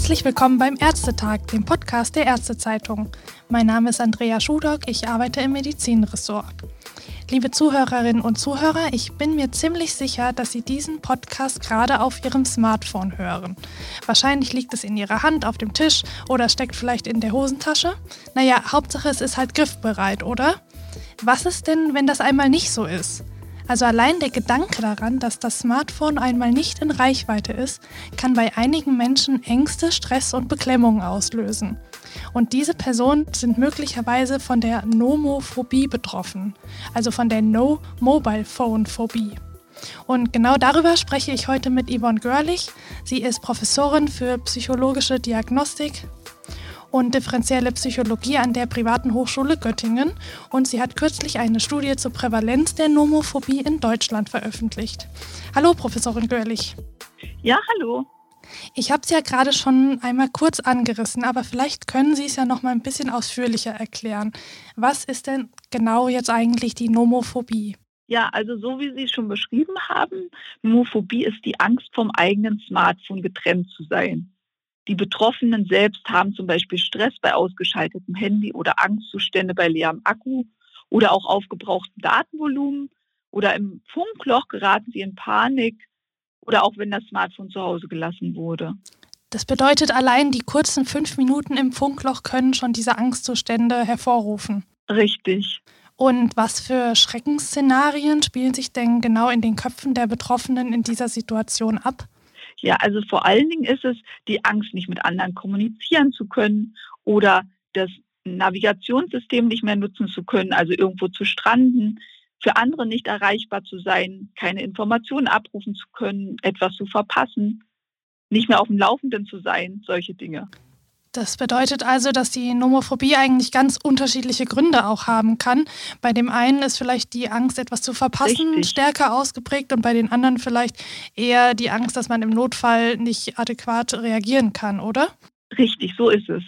Herzlich willkommen beim Ärztetag, dem Podcast der Ärztezeitung. Mein Name ist Andrea Schudock, ich arbeite im Medizinressort. Liebe Zuhörerinnen und Zuhörer, ich bin mir ziemlich sicher, dass Sie diesen Podcast gerade auf Ihrem Smartphone hören. Wahrscheinlich liegt es in Ihrer Hand, auf dem Tisch oder steckt vielleicht in der Hosentasche. Naja, Hauptsache es ist halt griffbereit, oder? Was ist denn, wenn das einmal nicht so ist? Also allein der Gedanke daran, dass das Smartphone einmal nicht in Reichweite ist, kann bei einigen Menschen Ängste, Stress und Beklemmungen auslösen. Und diese Personen sind möglicherweise von der Nomophobie betroffen, also von der No-Mobile-Phone-Phobie. Und genau darüber spreche ich heute mit Yvonne Görlich. Sie ist Professorin für psychologische Diagnostik und differenzielle Psychologie an der Privaten Hochschule Göttingen und sie hat kürzlich eine Studie zur Prävalenz der Nomophobie in Deutschland veröffentlicht. Hallo, Professorin Görlich. Ja, hallo. Ich habe es ja gerade schon einmal kurz angerissen, aber vielleicht können Sie es ja noch mal ein bisschen ausführlicher erklären. Was ist denn genau jetzt eigentlich die Nomophobie? Ja, also so wie Sie es schon beschrieben haben, Nomophobie ist die Angst vom eigenen Smartphone getrennt zu sein. Die Betroffenen selbst haben zum Beispiel Stress bei ausgeschaltetem Handy oder Angstzustände bei leerem Akku oder auch aufgebrauchtem Datenvolumen oder im Funkloch geraten sie in Panik oder auch wenn das Smartphone zu Hause gelassen wurde. Das bedeutet, allein die kurzen fünf Minuten im Funkloch können schon diese Angstzustände hervorrufen. Richtig. Und was für Schreckensszenarien spielen sich denn genau in den Köpfen der Betroffenen in dieser Situation ab? Ja, also vor allen Dingen ist es die Angst, nicht mit anderen kommunizieren zu können oder das Navigationssystem nicht mehr nutzen zu können, also irgendwo zu stranden, für andere nicht erreichbar zu sein, keine Informationen abrufen zu können, etwas zu verpassen, nicht mehr auf dem Laufenden zu sein, solche Dinge. Das bedeutet also, dass die Nomophobie eigentlich ganz unterschiedliche Gründe auch haben kann. Bei dem einen ist vielleicht die Angst, etwas zu verpassen, Richtig. stärker ausgeprägt und bei den anderen vielleicht eher die Angst, dass man im Notfall nicht adäquat reagieren kann, oder? Richtig, so ist es.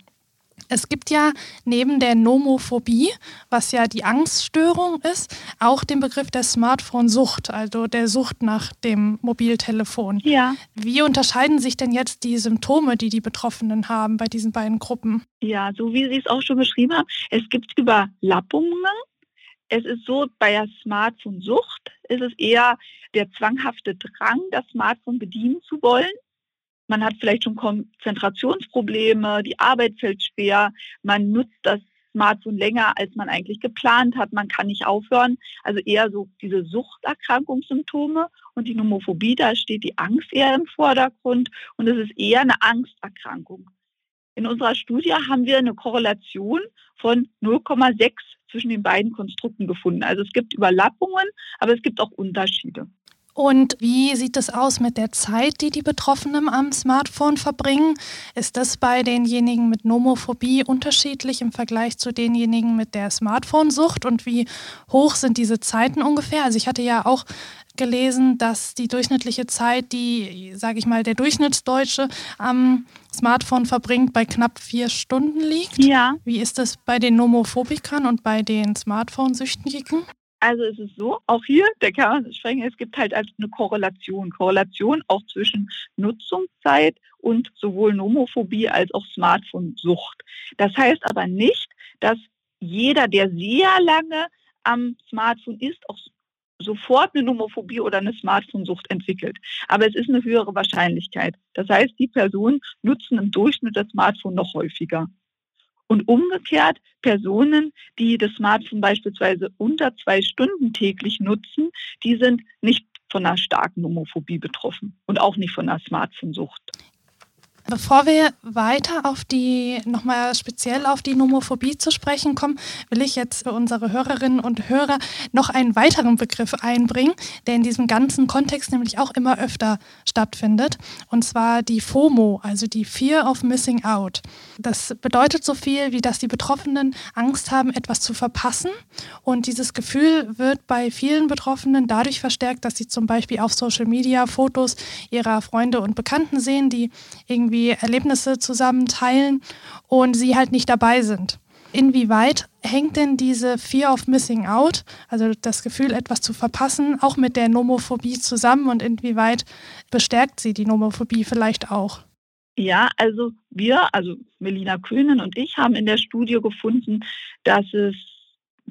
Es gibt ja neben der Nomophobie, was ja die Angststörung ist, auch den Begriff der Smartphone-Sucht, also der Sucht nach dem Mobiltelefon. Ja. Wie unterscheiden sich denn jetzt die Symptome, die die Betroffenen haben bei diesen beiden Gruppen? Ja, so wie Sie es auch schon beschrieben haben, es gibt Überlappungen. Es ist so, bei der Smartphone-Sucht ist es eher der zwanghafte Drang, das Smartphone bedienen zu wollen man hat vielleicht schon Konzentrationsprobleme, die Arbeit fällt schwer, man nutzt das Smartphone länger, als man eigentlich geplant hat, man kann nicht aufhören. Also eher so diese Suchterkrankungssymptome und die Nomophobie, da steht die Angst eher im Vordergrund und es ist eher eine Angsterkrankung. In unserer Studie haben wir eine Korrelation von 0,6 zwischen den beiden Konstrukten gefunden. Also es gibt Überlappungen, aber es gibt auch Unterschiede. Und wie sieht es aus mit der Zeit, die die Betroffenen am Smartphone verbringen? Ist das bei denjenigen mit Nomophobie unterschiedlich im Vergleich zu denjenigen mit der Smartphone-Sucht? Und wie hoch sind diese Zeiten ungefähr? Also ich hatte ja auch gelesen, dass die durchschnittliche Zeit, die, sage ich mal, der Durchschnittsdeutsche am Smartphone verbringt, bei knapp vier Stunden liegt. Ja. Wie ist das bei den Nomophobikern und bei den Smartphone-Süchtigen? Also es ist so, auch hier, der man sprechen, es gibt halt eine Korrelation. Korrelation auch zwischen Nutzungszeit und sowohl Nomophobie als auch Smartphone-Sucht. Das heißt aber nicht, dass jeder, der sehr lange am Smartphone ist, auch sofort eine Nomophobie oder eine Smartphone-Sucht entwickelt. Aber es ist eine höhere Wahrscheinlichkeit. Das heißt, die Personen nutzen im Durchschnitt das Smartphone noch häufiger. Und umgekehrt Personen, die das Smartphone beispielsweise unter zwei Stunden täglich nutzen, die sind nicht von einer starken Homophobie betroffen und auch nicht von einer Smartphone-Sucht. Bevor wir weiter auf die, nochmal speziell auf die Nomophobie zu sprechen kommen, will ich jetzt für unsere Hörerinnen und Hörer noch einen weiteren Begriff einbringen, der in diesem ganzen Kontext nämlich auch immer öfter stattfindet. Und zwar die FOMO, also die Fear of Missing Out. Das bedeutet so viel, wie dass die Betroffenen Angst haben, etwas zu verpassen. Und dieses Gefühl wird bei vielen Betroffenen dadurch verstärkt, dass sie zum Beispiel auf Social Media Fotos ihrer Freunde und Bekannten sehen, die irgendwie irgendwie Erlebnisse zusammen teilen und sie halt nicht dabei sind. Inwieweit hängt denn diese Fear of Missing Out, also das Gefühl, etwas zu verpassen, auch mit der Nomophobie zusammen und inwieweit bestärkt sie die Nomophobie vielleicht auch? Ja, also wir, also Melina Köhnen und ich haben in der Studie gefunden, dass es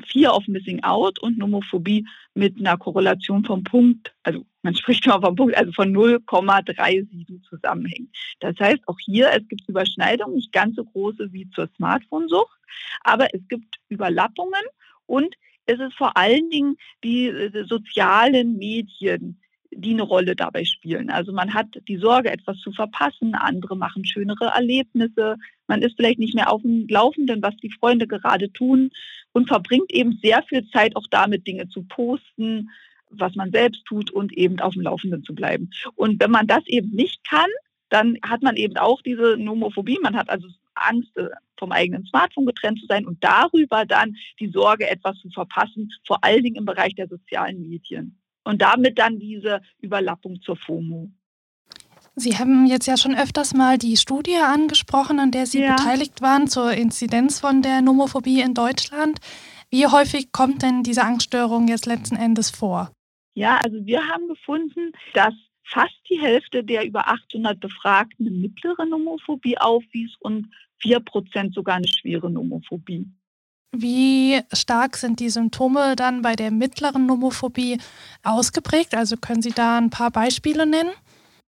Fear of Missing Out und Nomophobie mit einer Korrelation vom Punkt, also man spricht immer vom Punkt, also von 0,37 zusammenhängen. Das heißt, auch hier, es gibt Überschneidungen, nicht ganz so große wie zur Smartphone-Sucht, aber es gibt Überlappungen und es ist vor allen Dingen die äh, sozialen Medien, die eine Rolle dabei spielen. Also man hat die Sorge, etwas zu verpassen, andere machen schönere Erlebnisse, man ist vielleicht nicht mehr auf dem Laufenden, was die Freunde gerade tun und verbringt eben sehr viel Zeit auch damit, Dinge zu posten, was man selbst tut und eben auf dem Laufenden zu bleiben. Und wenn man das eben nicht kann, dann hat man eben auch diese Nomophobie, man hat also Angst, äh, vom eigenen Smartphone getrennt zu sein und darüber dann die Sorge, etwas zu verpassen, vor allen Dingen im Bereich der sozialen Medien. Und damit dann diese Überlappung zur FOMO. Sie haben jetzt ja schon öfters mal die Studie angesprochen, an der Sie ja. beteiligt waren zur Inzidenz von der Nomophobie in Deutschland. Wie häufig kommt denn diese Angststörung jetzt letzten Endes vor? Ja, also wir haben gefunden, dass fast die Hälfte der über 800 Befragten eine mittlere Nomophobie aufwies und 4 Prozent sogar eine schwere Nomophobie. Wie stark sind die Symptome dann bei der mittleren Nomophobie ausgeprägt? Also können Sie da ein paar Beispiele nennen?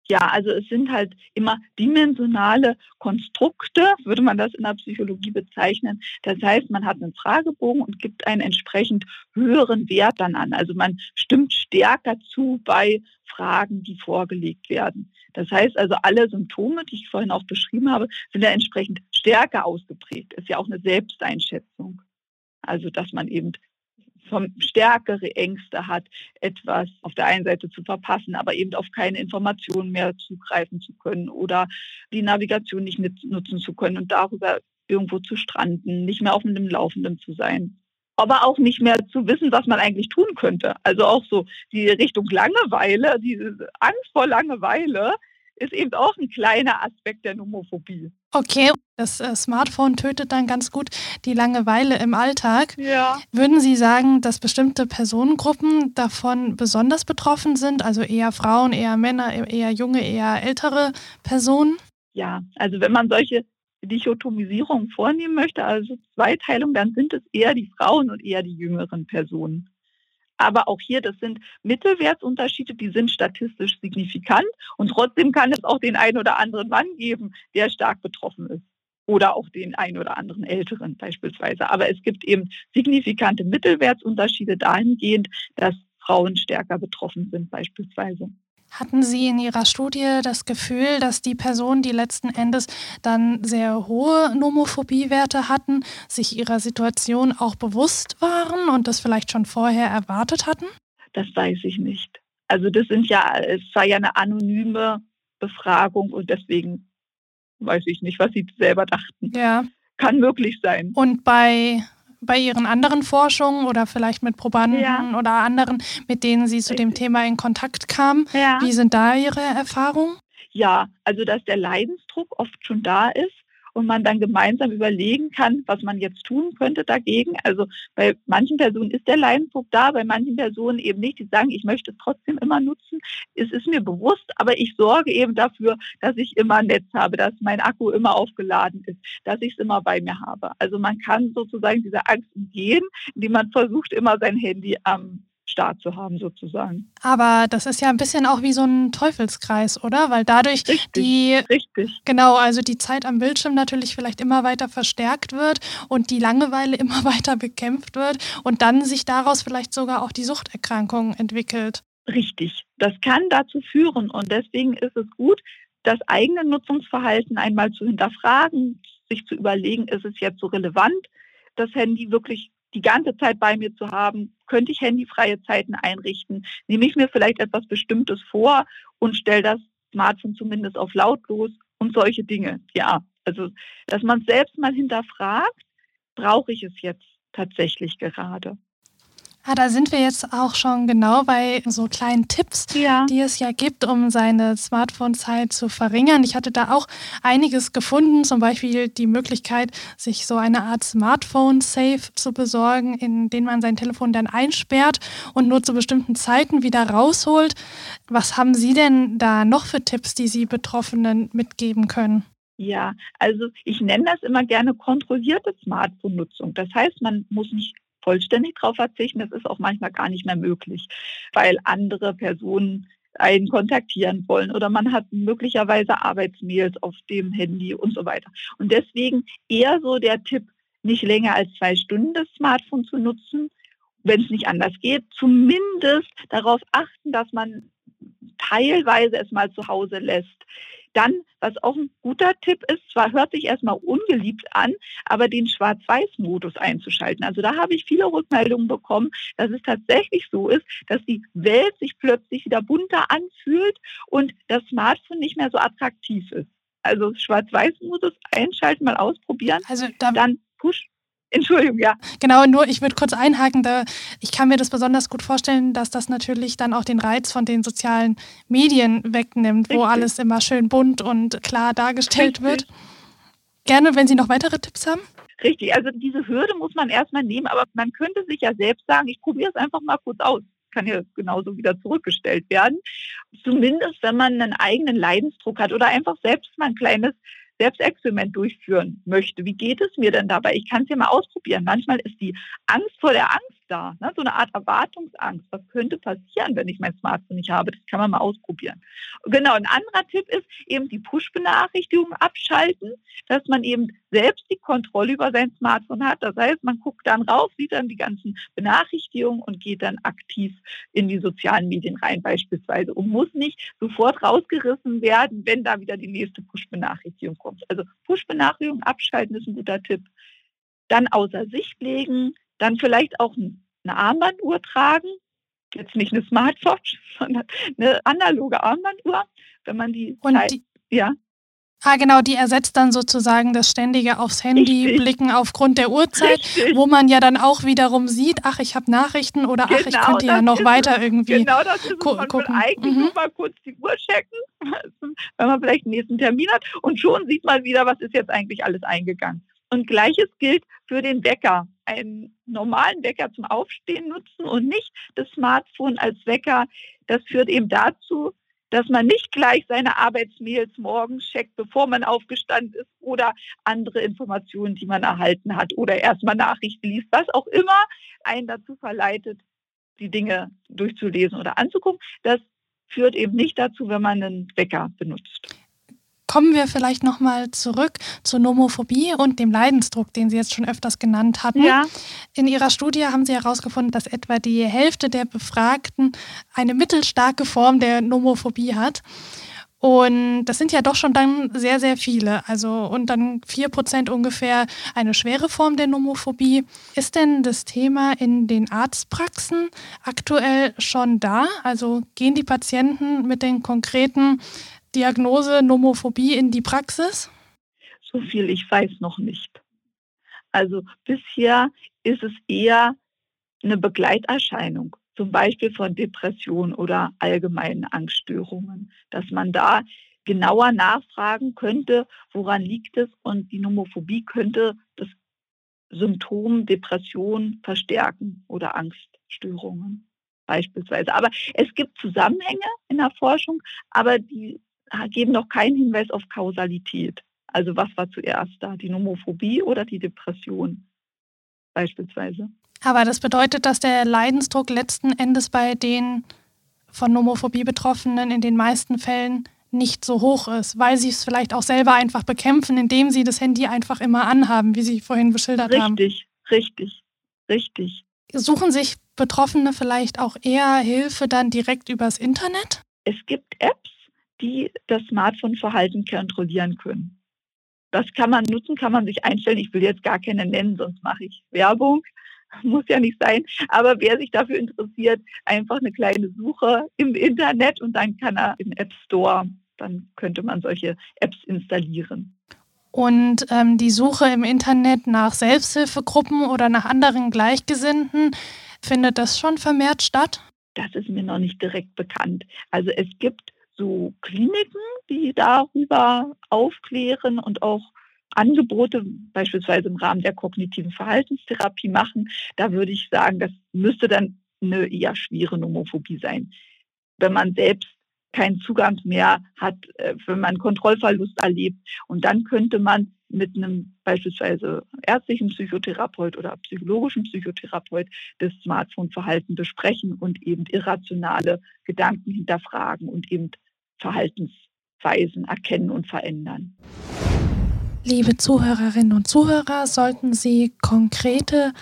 Ja, also es sind halt immer dimensionale Konstrukte, würde man das in der Psychologie bezeichnen. Das heißt, man hat einen Fragebogen und gibt einen entsprechend höheren Wert dann an. Also man stimmt stärker zu bei Fragen, die vorgelegt werden. Das heißt also, alle Symptome, die ich vorhin auch beschrieben habe, sind ja entsprechend stärker ausgeprägt. Ist ja auch eine Selbsteinschätzung. Also, dass man eben stärkere Ängste hat, etwas auf der einen Seite zu verpassen, aber eben auf keine Informationen mehr zugreifen zu können oder die Navigation nicht nutzen zu können und darüber irgendwo zu stranden, nicht mehr auf dem Laufenden zu sein. Aber auch nicht mehr zu wissen, was man eigentlich tun könnte. Also auch so die Richtung Langeweile, diese Angst vor Langeweile, ist eben auch ein kleiner Aspekt der Nomophobie. Okay, das äh, Smartphone tötet dann ganz gut die Langeweile im Alltag. Ja. Würden Sie sagen, dass bestimmte Personengruppen davon besonders betroffen sind? Also eher Frauen, eher Männer, eher junge, eher ältere Personen? Ja, also wenn man solche Dichotomisierung vornehmen möchte, also Zweiteilung, dann sind es eher die Frauen und eher die jüngeren Personen. Aber auch hier, das sind Mittelwertsunterschiede, die sind statistisch signifikant. Und trotzdem kann es auch den einen oder anderen Mann geben, der stark betroffen ist. Oder auch den einen oder anderen Älteren beispielsweise. Aber es gibt eben signifikante Mittelwertsunterschiede dahingehend, dass Frauen stärker betroffen sind beispielsweise. Hatten Sie in Ihrer Studie das Gefühl, dass die Personen, die letzten Endes dann sehr hohe Nomophobiewerte hatten, sich ihrer Situation auch bewusst waren und das vielleicht schon vorher erwartet hatten? Das weiß ich nicht. Also das sind ja, es war ja eine anonyme Befragung und deswegen weiß ich nicht, was sie selber dachten. Ja. Kann möglich sein. Und bei bei Ihren anderen Forschungen oder vielleicht mit Probanden ja. oder anderen, mit denen Sie zu dem Thema in Kontakt kamen? Ja. Wie sind da Ihre Erfahrungen? Ja, also dass der Leidensdruck oft schon da ist und man dann gemeinsam überlegen kann, was man jetzt tun könnte dagegen. Also bei manchen Personen ist der Leidensdruck da, bei manchen Personen eben nicht. Die sagen, ich möchte es trotzdem immer nutzen. Es ist mir bewusst, aber ich sorge eben dafür, dass ich immer ein Netz habe, dass mein Akku immer aufgeladen ist, dass ich es immer bei mir habe. Also man kann sozusagen diese Angst umgehen, indem man versucht, immer sein Handy am Start zu haben, sozusagen. Aber das ist ja ein bisschen auch wie so ein Teufelskreis, oder? Weil dadurch richtig, die. Richtig. Genau, also die Zeit am Bildschirm natürlich vielleicht immer weiter verstärkt wird und die Langeweile immer weiter bekämpft wird und dann sich daraus vielleicht sogar auch die Suchterkrankung entwickelt. Richtig. Das kann dazu führen und deswegen ist es gut, das eigene Nutzungsverhalten einmal zu hinterfragen, sich zu überlegen, ist es jetzt so relevant, das Handy wirklich die ganze Zeit bei mir zu haben, könnte ich handyfreie Zeiten einrichten, nehme ich mir vielleicht etwas Bestimmtes vor und stelle das Smartphone zumindest auf lautlos und solche Dinge. Ja, also dass man selbst mal hinterfragt, brauche ich es jetzt tatsächlich gerade. Ah, da sind wir jetzt auch schon genau bei so kleinen Tipps, ja. die es ja gibt, um seine Smartphone-Zeit zu verringern. Ich hatte da auch einiges gefunden, zum Beispiel die Möglichkeit, sich so eine Art Smartphone-Safe zu besorgen, in den man sein Telefon dann einsperrt und nur zu bestimmten Zeiten wieder rausholt. Was haben Sie denn da noch für Tipps, die Sie Betroffenen mitgeben können? Ja, also ich nenne das immer gerne kontrollierte Smartphone-Nutzung. Das heißt, man muss nicht vollständig darauf verzichten. Das ist auch manchmal gar nicht mehr möglich, weil andere Personen einen kontaktieren wollen oder man hat möglicherweise Arbeitsmails auf dem Handy und so weiter. Und deswegen eher so der Tipp, nicht länger als zwei Stunden das Smartphone zu nutzen, wenn es nicht anders geht, zumindest darauf achten, dass man teilweise es mal zu Hause lässt. Dann, was auch ein guter Tipp ist, zwar hört sich erstmal ungeliebt an, aber den Schwarz-Weiß-Modus einzuschalten. Also da habe ich viele Rückmeldungen bekommen, dass es tatsächlich so ist, dass die Welt sich plötzlich wieder bunter anfühlt und das Smartphone nicht mehr so attraktiv ist. Also Schwarz-Weiß-Modus einschalten, mal ausprobieren. Also da dann Push Entschuldigung, ja. Genau, nur ich würde kurz einhaken, da ich kann mir das besonders gut vorstellen, dass das natürlich dann auch den Reiz von den sozialen Medien wegnimmt, Richtig. wo alles immer schön bunt und klar dargestellt Richtig. wird. Gerne, wenn Sie noch weitere Tipps haben. Richtig, also diese Hürde muss man erstmal nehmen, aber man könnte sich ja selbst sagen, ich probiere es einfach mal kurz aus. Kann ja genauso wieder zurückgestellt werden. Zumindest, wenn man einen eigenen Leidensdruck hat oder einfach selbst mal ein kleines Selbstexperiment durchführen möchte. Wie geht es mir denn dabei? Ich kann es ja mal ausprobieren. Manchmal ist die Angst vor der Angst da, ne? so eine Art Erwartungsangst. Was könnte passieren, wenn ich mein Smartphone nicht habe? Das kann man mal ausprobieren. Genau, ein anderer Tipp ist eben die Push-Benachrichtigungen abschalten, dass man eben selbst die Kontrolle über sein Smartphone hat. Das heißt, man guckt dann rauf, sieht dann die ganzen Benachrichtigungen und geht dann aktiv in die sozialen Medien rein beispielsweise und muss nicht sofort rausgerissen werden, wenn da wieder die nächste Push-Benachrichtigung kommt. Also Push-Benachrichtigungen abschalten ist ein guter Tipp. Dann außer Sicht legen, dann vielleicht auch eine Armbanduhr tragen, jetzt nicht eine Smartwatch, sondern eine analoge Armbanduhr, wenn man die, Und Zeit, die ja. Ah, genau, die ersetzt dann sozusagen das ständige aufs Handy Richtig. blicken aufgrund der Uhrzeit, Richtig. wo man ja dann auch wiederum sieht, ach, ich habe Nachrichten oder ach, genau, ich könnte ja noch weiter irgendwie Genau, das ist gu man gucken. eigentlich mhm. nur mal kurz die Uhr checken, wenn man vielleicht einen nächsten Termin hat und schon sieht man wieder, was ist jetzt eigentlich alles eingegangen. Und gleiches gilt für den Wecker. Einen normalen Wecker zum Aufstehen nutzen und nicht das Smartphone als Wecker. Das führt eben dazu, dass man nicht gleich seine Arbeitsmails morgens checkt, bevor man aufgestanden ist oder andere Informationen, die man erhalten hat oder erstmal Nachrichten liest, was auch immer einen dazu verleitet, die Dinge durchzulesen oder anzugucken. Das führt eben nicht dazu, wenn man einen Wecker benutzt. Kommen wir vielleicht nochmal zurück zur Nomophobie und dem Leidensdruck, den Sie jetzt schon öfters genannt hatten. Ja. In Ihrer Studie haben Sie herausgefunden, dass etwa die Hälfte der Befragten eine mittelstarke Form der Nomophobie hat. Und das sind ja doch schon dann sehr, sehr viele. Also und dann vier Prozent ungefähr eine schwere Form der Nomophobie. Ist denn das Thema in den Arztpraxen aktuell schon da? Also gehen die Patienten mit den konkreten Diagnose Nomophobie in die Praxis? So viel ich weiß noch nicht. Also bisher ist es eher eine Begleiterscheinung, zum Beispiel von Depressionen oder allgemeinen Angststörungen, dass man da genauer nachfragen könnte, woran liegt es und die Nomophobie könnte das Symptom Depression verstärken oder Angststörungen beispielsweise. Aber es gibt Zusammenhänge in der Forschung, aber die geben noch keinen Hinweis auf Kausalität. Also was war zuerst da, die Nomophobie oder die Depression beispielsweise. Aber das bedeutet, dass der Leidensdruck letzten Endes bei den von Nomophobie Betroffenen in den meisten Fällen nicht so hoch ist, weil sie es vielleicht auch selber einfach bekämpfen, indem sie das Handy einfach immer anhaben, wie Sie vorhin beschildert richtig, haben. Richtig, richtig, richtig. Suchen sich Betroffene vielleicht auch eher Hilfe dann direkt übers Internet? Es gibt Apps, die das Smartphone-Verhalten kontrollieren können. Das kann man nutzen, kann man sich einstellen. Ich will jetzt gar keine nennen, sonst mache ich Werbung. Muss ja nicht sein. Aber wer sich dafür interessiert, einfach eine kleine Suche im Internet und dann kann er im App Store, dann könnte man solche Apps installieren. Und ähm, die Suche im Internet nach Selbsthilfegruppen oder nach anderen Gleichgesinnten, Findet das schon vermehrt statt? Das ist mir noch nicht direkt bekannt. Also es gibt so Kliniken, die darüber aufklären und auch Angebote beispielsweise im Rahmen der kognitiven Verhaltenstherapie machen. Da würde ich sagen, das müsste dann eine eher schwere Nomophobie sein. Wenn man selbst keinen Zugang mehr hat, äh, wenn man Kontrollverlust erlebt. Und dann könnte man mit einem beispielsweise ärztlichen Psychotherapeut oder psychologischen Psychotherapeut das Smartphone-Verhalten besprechen und eben irrationale Gedanken hinterfragen und eben Verhaltensweisen erkennen und verändern. Liebe Zuhörerinnen und Zuhörer, sollten Sie konkrete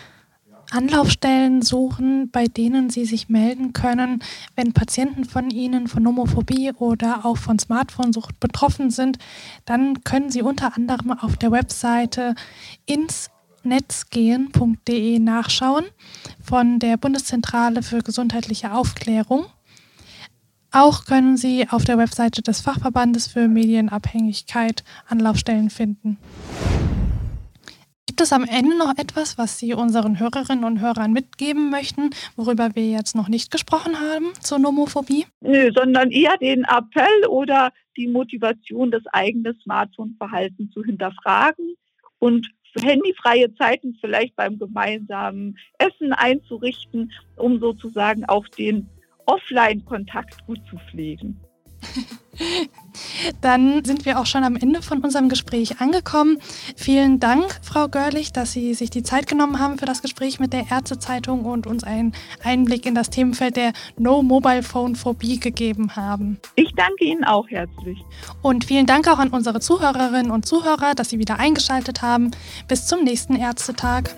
Anlaufstellen suchen, bei denen Sie sich melden können, wenn Patienten von Ihnen von Homophobie oder auch von Smartphone-Sucht betroffen sind, dann können Sie unter anderem auf der Webseite ins netzgehen.de nachschauen von der Bundeszentrale für gesundheitliche Aufklärung. Auch können Sie auf der Webseite des Fachverbandes für Medienabhängigkeit Anlaufstellen finden. Gibt es am Ende noch etwas, was Sie unseren Hörerinnen und Hörern mitgeben möchten, worüber wir jetzt noch nicht gesprochen haben zur Nomophobie? Nö, sondern eher den Appell oder die Motivation, das eigene Smartphone-Verhalten zu hinterfragen und handyfreie Zeiten vielleicht beim gemeinsamen Essen einzurichten, um sozusagen auch den Offline-Kontakt gut zu pflegen. Dann sind wir auch schon am Ende von unserem Gespräch angekommen. Vielen Dank, Frau Görlich, dass Sie sich die Zeit genommen haben für das Gespräch mit der Ärztezeitung und uns einen Einblick in das Themenfeld der No Mobile Phone Phobie gegeben haben. Ich danke Ihnen auch herzlich. Und vielen Dank auch an unsere Zuhörerinnen und Zuhörer, dass Sie wieder eingeschaltet haben. Bis zum nächsten Ärztetag.